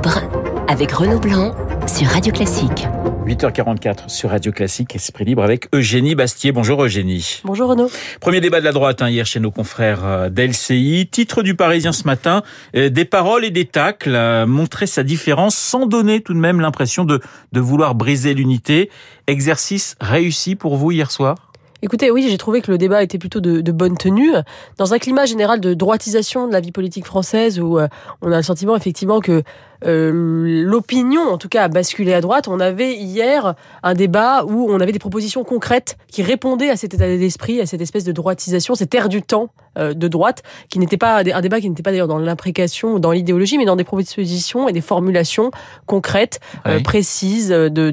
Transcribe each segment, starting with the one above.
libre avec Renaud Blanc sur Radio Classique. 8h44 sur Radio Classique, Esprit Libre avec Eugénie Bastier. Bonjour Eugénie. Bonjour Renaud. Premier débat de la droite hein, hier chez nos confrères euh, d'LCI. Titre du Parisien ce matin, euh, des paroles et des tacles, euh, montrer sa différence sans donner tout de même l'impression de, de vouloir briser l'unité. Exercice réussi pour vous hier soir? Écoutez, oui, j'ai trouvé que le débat était plutôt de, de, bonne tenue. Dans un climat général de droitisation de la vie politique française, où on a le sentiment effectivement que euh, l'opinion, en tout cas, a basculé à droite. On avait hier un débat où on avait des propositions concrètes qui répondaient à cet état d'esprit, à cette espèce de droitisation, cet air du temps euh, de droite, qui n'était pas un débat qui n'était pas d'ailleurs dans l'imprécation ou dans l'idéologie, mais dans des propositions et des formulations concrètes, euh, précises de, de,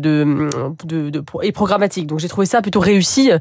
de, de, et programmatiques. Donc j'ai trouvé ça plutôt réussi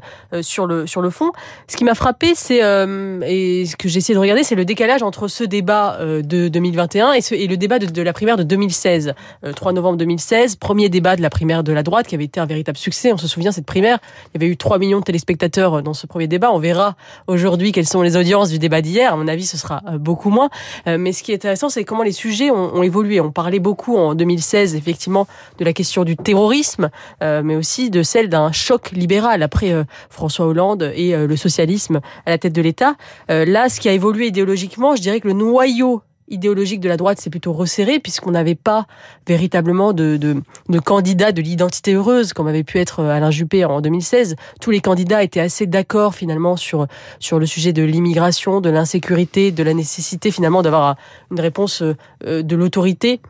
sur le sur le fond. Ce qui m'a frappé, c'est et ce que j'ai essayé de regarder, c'est le décalage entre ce débat de 2021 et, ce, et le débat de, de la primaire de 2016, 3 euh, novembre 2016, premier débat de la primaire de la droite qui avait été un véritable succès. On se souvient cette primaire, il y avait eu 3 millions de téléspectateurs euh, dans ce premier débat. On verra aujourd'hui quelles sont les audiences du débat d'hier. À mon avis, ce sera euh, beaucoup moins. Mais ce qui est intéressant, c'est comment les sujets ont, évolué. On parlait beaucoup en 2016, effectivement, de la question du terrorisme, mais aussi de celle d'un choc libéral après François Hollande et le socialisme à la tête de l'État. Là, ce qui a évolué idéologiquement, je dirais que le noyau idéologique de la droite s'est plutôt resserré puisqu'on n'avait pas véritablement de, de, de candidat de l'identité heureuse comme avait pu être Alain Juppé en 2016. Tous les candidats étaient assez d'accord finalement sur sur le sujet de l'immigration, de l'insécurité, de la nécessité finalement d'avoir une réponse euh, de l'autorité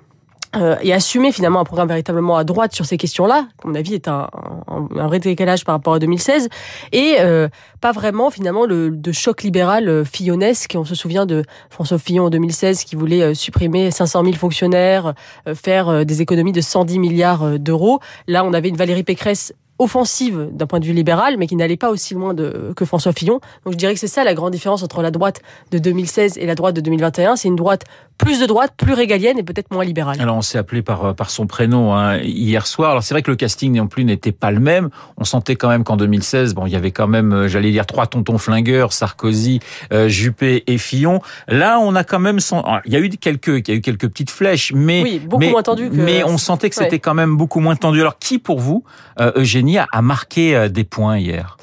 euh, et assumer finalement un programme véritablement à droite sur ces questions-là, à mon avis, est un, un, vrai décalage par rapport à 2016, et euh, pas vraiment finalement le de choc libéral euh, fillonesque. On se souvient de François Fillon en 2016 qui voulait euh, supprimer 500 000 fonctionnaires, faire des économies de 110 milliards d'euros. Là, on avait une Valérie Pécresse offensive d'un point de vue libéral, mais qui n'allait pas aussi loin de, que François Fillon. Donc je dirais que c'est ça la grande différence entre la droite de 2016 et la droite de 2021. C'est une droite plus de droite, plus régalienne et peut-être moins libérale. Alors on s'est appelé par euh, par son prénom hein, hier soir. Alors c'est vrai que le casting non plus n'était pas le même. On sentait quand même qu'en 2016, bon, il y avait quand même, euh, j'allais dire trois tontons flingueurs, Sarkozy, euh, Juppé et Fillon. Là, on a quand même, il y a eu quelques, il y a eu quelques petites flèches, mais oui, beaucoup mais, moins tendu que... mais on sentait que c'était quand même beaucoup moins tendu. Alors qui pour vous, euh, Eugénie, a marqué des points hier?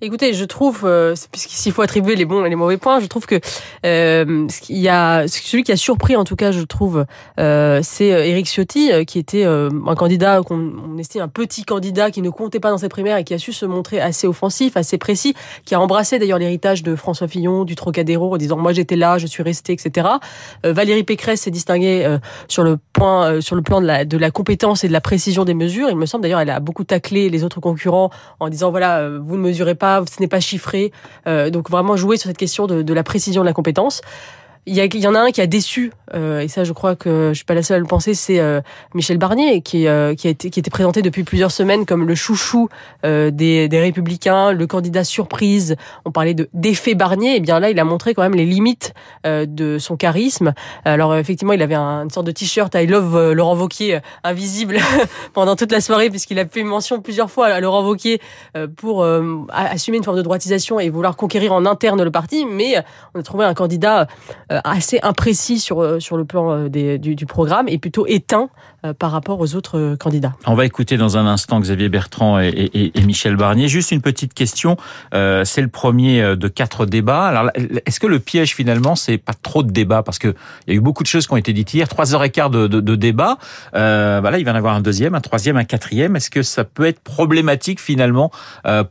Écoutez, je trouve, euh, s'il faut attribuer les bons et les mauvais points, je trouve que euh, y a celui qui a surpris, en tout cas, je trouve, euh, c'est Éric Ciotti, euh, qui était euh, un candidat qu'on on estime un petit candidat qui ne comptait pas dans ses primaires et qui a su se montrer assez offensif, assez précis, qui a embrassé d'ailleurs l'héritage de François Fillon, du Trocadéro, en disant moi j'étais là, je suis resté, etc. Valérie Pécresse s'est distinguée sur le point, sur le plan de la, de la compétence et de la précision des mesures. Il me semble d'ailleurs, elle a beaucoup taclé les autres concurrents en disant voilà, vous ne mesurez pas ce n'est pas chiffré. Euh, donc vraiment jouer sur cette question de, de la précision de la compétence. Il y, a, il y en a un qui a déçu, euh, et ça je crois que je suis pas la seule à le penser, c'est euh, Michel Barnier, qui, euh, qui, a été, qui était présenté depuis plusieurs semaines comme le chouchou euh, des, des républicains, le candidat surprise. On parlait de d'effet Barnier, et bien là il a montré quand même les limites euh, de son charisme. Alors effectivement il avait un, une sorte de t-shirt I love Laurent Wauquiez invisible pendant toute la soirée, puisqu'il a fait mention plusieurs fois à Laurent Wauquiez pour assumer une forme de droitisation et vouloir conquérir en interne le parti, mais on a trouvé un candidat euh, assez imprécis sur euh, sur le plan euh, des, du, programme et plutôt éteint par rapport aux autres candidats. On va écouter dans un instant Xavier Bertrand et, Michel Barnier. Juste une petite question. Euh, c'est le premier de quatre débats. Alors, est-ce que le piège finalement, c'est pas trop de débats? Parce que il y a eu beaucoup de choses qui ont été dites hier, trois heures et quart de, de, débat. Euh, voilà, il va en avoir un deuxième, un troisième, un quatrième. Est-ce que ça peut être problématique finalement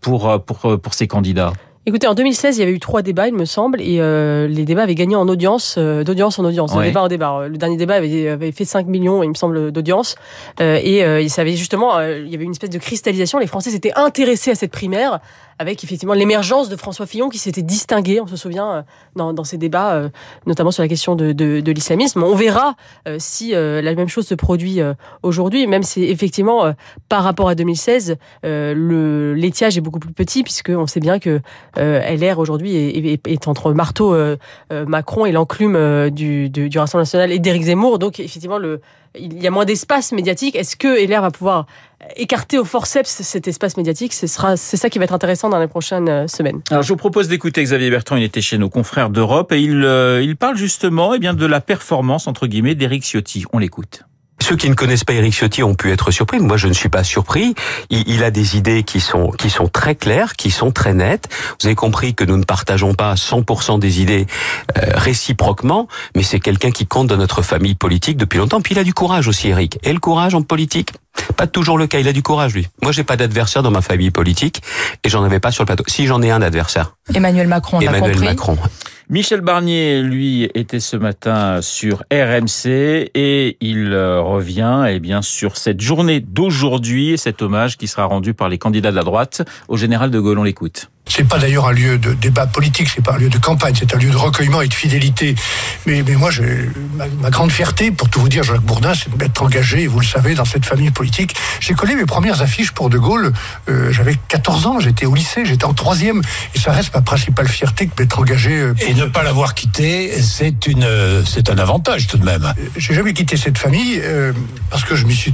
pour pour pour ces candidats? Écoutez, en 2016, il y avait eu trois débats, il me semble, et euh, les débats avaient gagné en audience, euh, d'audience en audience, débat en débat. Le dernier débat avait, avait fait 5 millions, il me semble, d'audience, euh, et euh, il savait justement, il y avait une espèce de cristallisation. Les Français s'étaient intéressés à cette primaire, avec effectivement l'émergence de François Fillon qui s'était distingué, on se souvient, dans, dans ces débats, notamment sur la question de, de, de l'islamisme. On verra si la même chose se produit aujourd'hui, même si effectivement, par rapport à 2016, le l'étiage est beaucoup plus petit, puisque on sait bien que euh, LR aujourd'hui est, est, entre marteau euh, euh, Macron et l'enclume du, du, du, Rassemblement national et d'Éric Zemmour. Donc effectivement, le, il y a moins d'espace médiatique. Est-ce que LR va pouvoir écarter au forceps cet espace médiatique? Ce sera, c'est ça qui va être intéressant dans les prochaines semaines. Alors je vous propose d'écouter Xavier Bertrand. Il était chez nos confrères d'Europe et il, il parle justement, eh bien, de la performance entre guillemets d'Éric Ciotti. On l'écoute. Ceux qui ne connaissent pas Éric Ciotti ont pu être surpris. Moi, je ne suis pas surpris. Il, il, a des idées qui sont qui sont très claires, qui sont très nettes. Vous avez compris que nous ne partageons pas 100% des idées euh, réciproquement, mais c'est quelqu'un qui compte dans notre famille politique depuis longtemps. Puis il a du courage aussi, Éric. Et le courage en politique, pas toujours le cas. Il a du courage, lui. Moi, j'ai pas d'adversaire dans ma famille politique et j'en avais pas sur le plateau. Si j'en ai un adversaire. Emmanuel Macron, on Emmanuel a compris. Macron. Michel Barnier, lui, était ce matin sur RMC et il euh, revient eh bien sur cette journée d'aujourd'hui, cet hommage qui sera rendu par les candidats de la droite au général de Gaulle. On l'écoute. C'est pas d'ailleurs un lieu de débat politique, c'est pas un lieu de campagne, c'est un lieu de recueillement et de fidélité. Mais, mais moi, j'ai, ma, ma, grande fierté, pour tout vous dire, Jacques Bourdin, c'est de m'être engagé, vous le savez, dans cette famille politique. J'ai collé mes premières affiches pour De Gaulle, euh, j'avais 14 ans, j'étais au lycée, j'étais en troisième, et ça reste ma principale fierté que d'être engagé. euh, Et ne pas l'avoir quitté, c'est une, c'est un avantage tout de même. J'ai jamais quitté cette famille, euh, parce que je m'y suis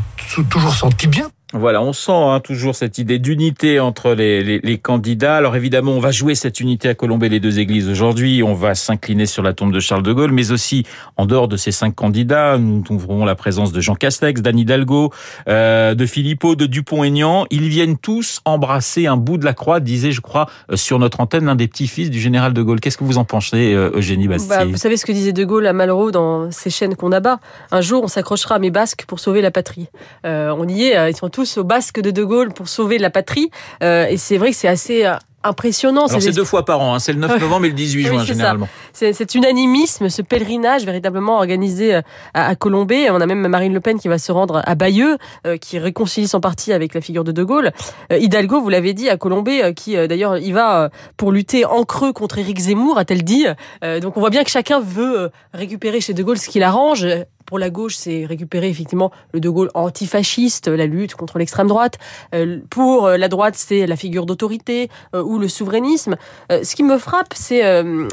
toujours senti bien. Voilà, on sent hein, toujours cette idée d'unité entre les, candidats. Alors évidemment, on va jouer cette unité à colomber les deux églises aujourd'hui. On va s'incliner sur la tombe de Charles de Gaulle, mais aussi en dehors de ces cinq candidats, nous trouverons la présence de Jean Castex, d'Anne Hidalgo, euh, de Philippot, de Dupont-Aignan. Ils viennent tous embrasser un bout de la croix, disait, je crois, euh, sur notre antenne, l'un des petits-fils du général de Gaulle. Qu'est-ce que vous en pensez, euh, Eugénie Bastier bah, Vous savez ce que disait de Gaulle à Malraux dans ces chaînes qu'on abat Un jour, on s'accrochera à mes basques pour sauver la patrie. On y est, ils sont tous aux basques de de Gaulle pour sauver la patrie. Euh, et c'est vrai que c'est assez euh, impressionnant. Alors c'est deux fois par an, hein. c'est le 9 novembre et le 18 juin généralement. C'est cet unanimisme, ce pèlerinage véritablement organisé euh, à, à Colombey. On a même Marine Le Pen qui va se rendre à Bayeux, euh, qui réconcilie son parti avec la figure de De Gaulle. Euh, Hidalgo, vous l'avez dit, à Colombey, euh, qui d'ailleurs y va pour lutter en creux contre Éric Zemmour, a-t-elle dit. Donc on voit bien que chacun veut récupérer chez De Gaulle ce qui l'arrange pour la gauche, c'est récupérer effectivement le De Gaulle antifasciste, la lutte contre l'extrême droite. Euh, pour la droite, c'est la figure d'autorité euh, ou le souverainisme. Euh, ce qui me frappe, c'est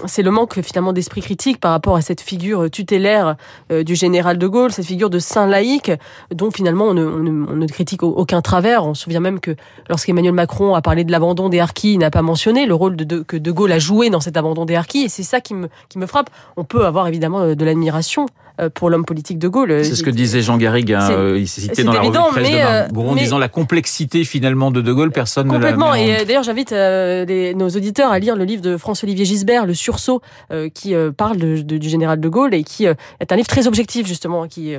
c'est le manque finalement d'esprit critique par rapport à cette figure tutélaire euh, du général De Gaulle, cette figure de saint laïque, dont finalement on ne, critique aucun travers. On se souvient même que lorsqu'Emmanuel Macron a parlé de l'abandon des harkis, il n'a pas mentionné le rôle que De Gaulle a joué dans cet abandon des harkis, et c'est ça qui me, qui me frappe. On peut avoir évidemment de l'admiration euh, pour l'homme politique de Gaulle. C'est ce que disait Jean Garrigue, hein, il s'est cité dans la évident, revue de presse mais, de mais, disant la complexité finalement de De Gaulle, personne complètement. ne l'a Et d'ailleurs, j'invite euh, les, nos auditeurs à lire le livre de François-Olivier Gisbert, Le Sursaut, euh, qui parle de, de, du général De Gaulle et qui est un livre très objectif justement. Qui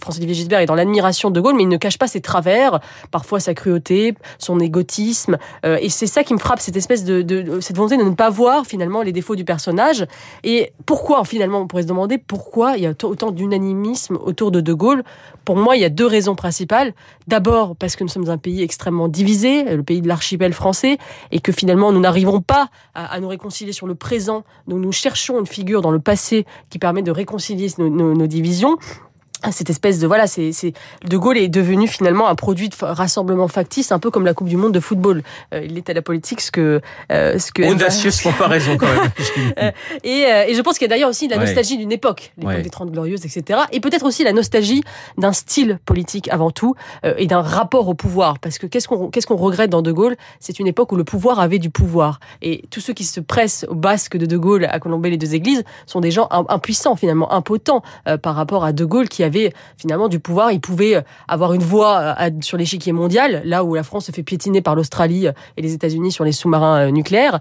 François-Olivier Gisbert est dans l'admiration de Gaulle, mais il ne cache pas ses travers, parfois sa cruauté, son égotisme. et c'est ça qui me frappe, cette espèce de, de, cette volonté de ne pas voir finalement les défauts du personnage. Et pourquoi finalement, on pourrait se demander pourquoi il y a autant d'unanimisme autour de De Gaulle. Pour moi, il y a deux raisons principales. D'abord, parce que nous sommes un pays extrêmement divisé, le pays de l'archipel français, et que finalement, nous n'arrivons pas à, nous réconcilier sur le présent. Donc, nous cherchons une figure dans le passé qui permet de réconcilier nos divisions cette espèce de voilà c'est de Gaulle est devenu finalement un produit de rassemblement factice un peu comme la Coupe du monde de football. Euh, il est à la politique ce que euh, ce que audacieuse comparaison quand même. Et, euh, et je pense qu'il y a d'ailleurs aussi de la nostalgie ouais. d'une époque l'époque ouais. des 30 glorieuses etc et peut-être aussi la nostalgie d'un style politique avant tout euh, et d'un rapport au pouvoir. Parce que qu'est-ce qu'on qu'est-ce qu'on regrette dans de Gaulle? C'est une époque où le pouvoir avait du pouvoir. Et tous ceux qui se pressent au basque de de Gaulle à Colombey les deux églises sont des gens impuissants finalement impotents euh, par rapport à de Gaulle qui avait finalement du pouvoir. Il pouvait avoir une voix sur l'échiquier mondial, là où la France se fait piétiner par l'Australie et les États-Unis sur les sous-marins nucléaires.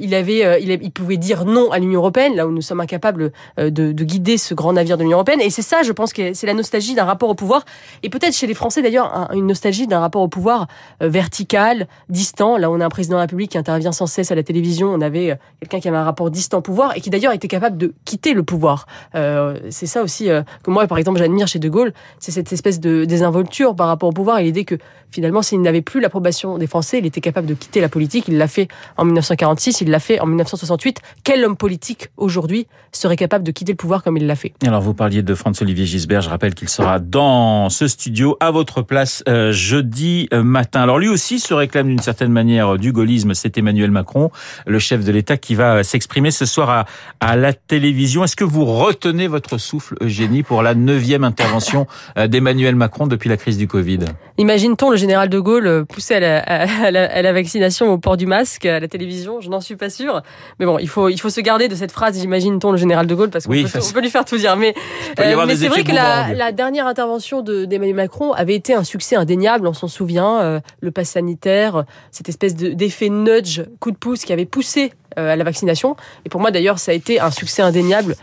Il avait, il, pouvait dire non à l'Union européenne, là où nous sommes incapables de, de guider ce grand navire de l'Union européenne. Et c'est ça, je pense que c'est la nostalgie d'un rapport au pouvoir, et peut-être chez les Français d'ailleurs une nostalgie d'un rapport au pouvoir vertical, distant. Là, on a un président de la République qui intervient sans cesse à la télévision. On avait quelqu'un qui avait un rapport distant au pouvoir et qui d'ailleurs était capable de quitter le pouvoir. Euh, c'est ça aussi que moi, par exemple, j'admire chez De Gaulle, c'est cette espèce de désinvolture par rapport au pouvoir et l'idée que finalement, s'il n'avait plus l'approbation des Français, il était capable de quitter la politique. Il l'a fait en 1946, il l'a fait en 1968. Quel homme politique aujourd'hui serait capable de quitter le pouvoir comme il l'a fait? Alors, vous parliez de François-Olivier Gisbert. Je rappelle qu'il sera dans ce studio à votre place euh, jeudi matin. Alors, lui aussi se réclame d'une certaine manière du gaullisme. C'est Emmanuel Macron, le chef de l'État, qui va s'exprimer ce soir à, à la télévision. Est-ce que vous retenez votre souffle, Eugénie, pour la neuvième intervention d'Emmanuel Macron depuis la crise du Covid Imagine-t-on le général de Gaulle à la, à, la, à la, vaccination au port du masque à la télévision, je n'en suis pas sûre. Mais bon, il faut, il faut se garder de cette phrase, j'imagine-t-on, le général de Gaulle, parce qu'on oui, peut, on peut lui faire tout dire. Mais, euh, mais c'est vrai que la, la, dernière intervention d'Emmanuel Macron avait été un succès indéniable, on s'en souvient, euh, le pass sanitaire, cette espèce d'effet nudge, coup de pouce qui avait poussé euh, à la vaccination. Et pour moi, d'ailleurs, ça a été un succès indéniable.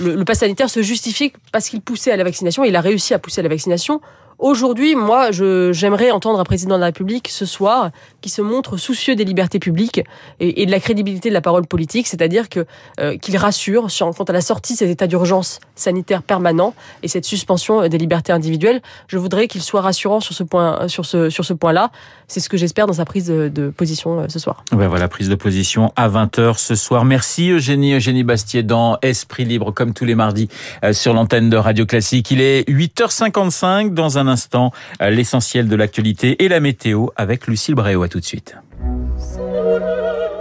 Le, le pass sanitaire se justifie parce qu'il poussait à la vaccination, il a réussi à pousser à la vaccination. Aujourd'hui, moi, j'aimerais entendre un président de la République ce soir qui se montre soucieux des libertés publiques et, et de la crédibilité de la parole politique, c'est-à-dire que euh, qu'il rassure sur, quant à la sortie de cet état d'urgence sanitaire permanent et cette suspension des libertés individuelles. Je voudrais qu'il soit rassurant sur ce point, sur ce sur ce point-là. C'est ce que j'espère dans sa prise de, de position euh, ce soir. Ben voilà, prise de position à 20h ce soir. Merci Eugénie, Eugénie Bastier dans Esprit Libre, comme tous les mardis euh, sur l'antenne de Radio Classique. Il est 8h55 dans un instant l'essentiel de l'actualité et la météo avec Lucille Bréau. À tout de suite.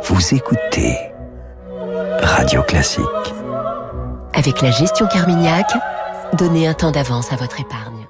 Vous écoutez Radio Classique. Avec la gestion Carmignac, donnez un temps d'avance à votre épargne.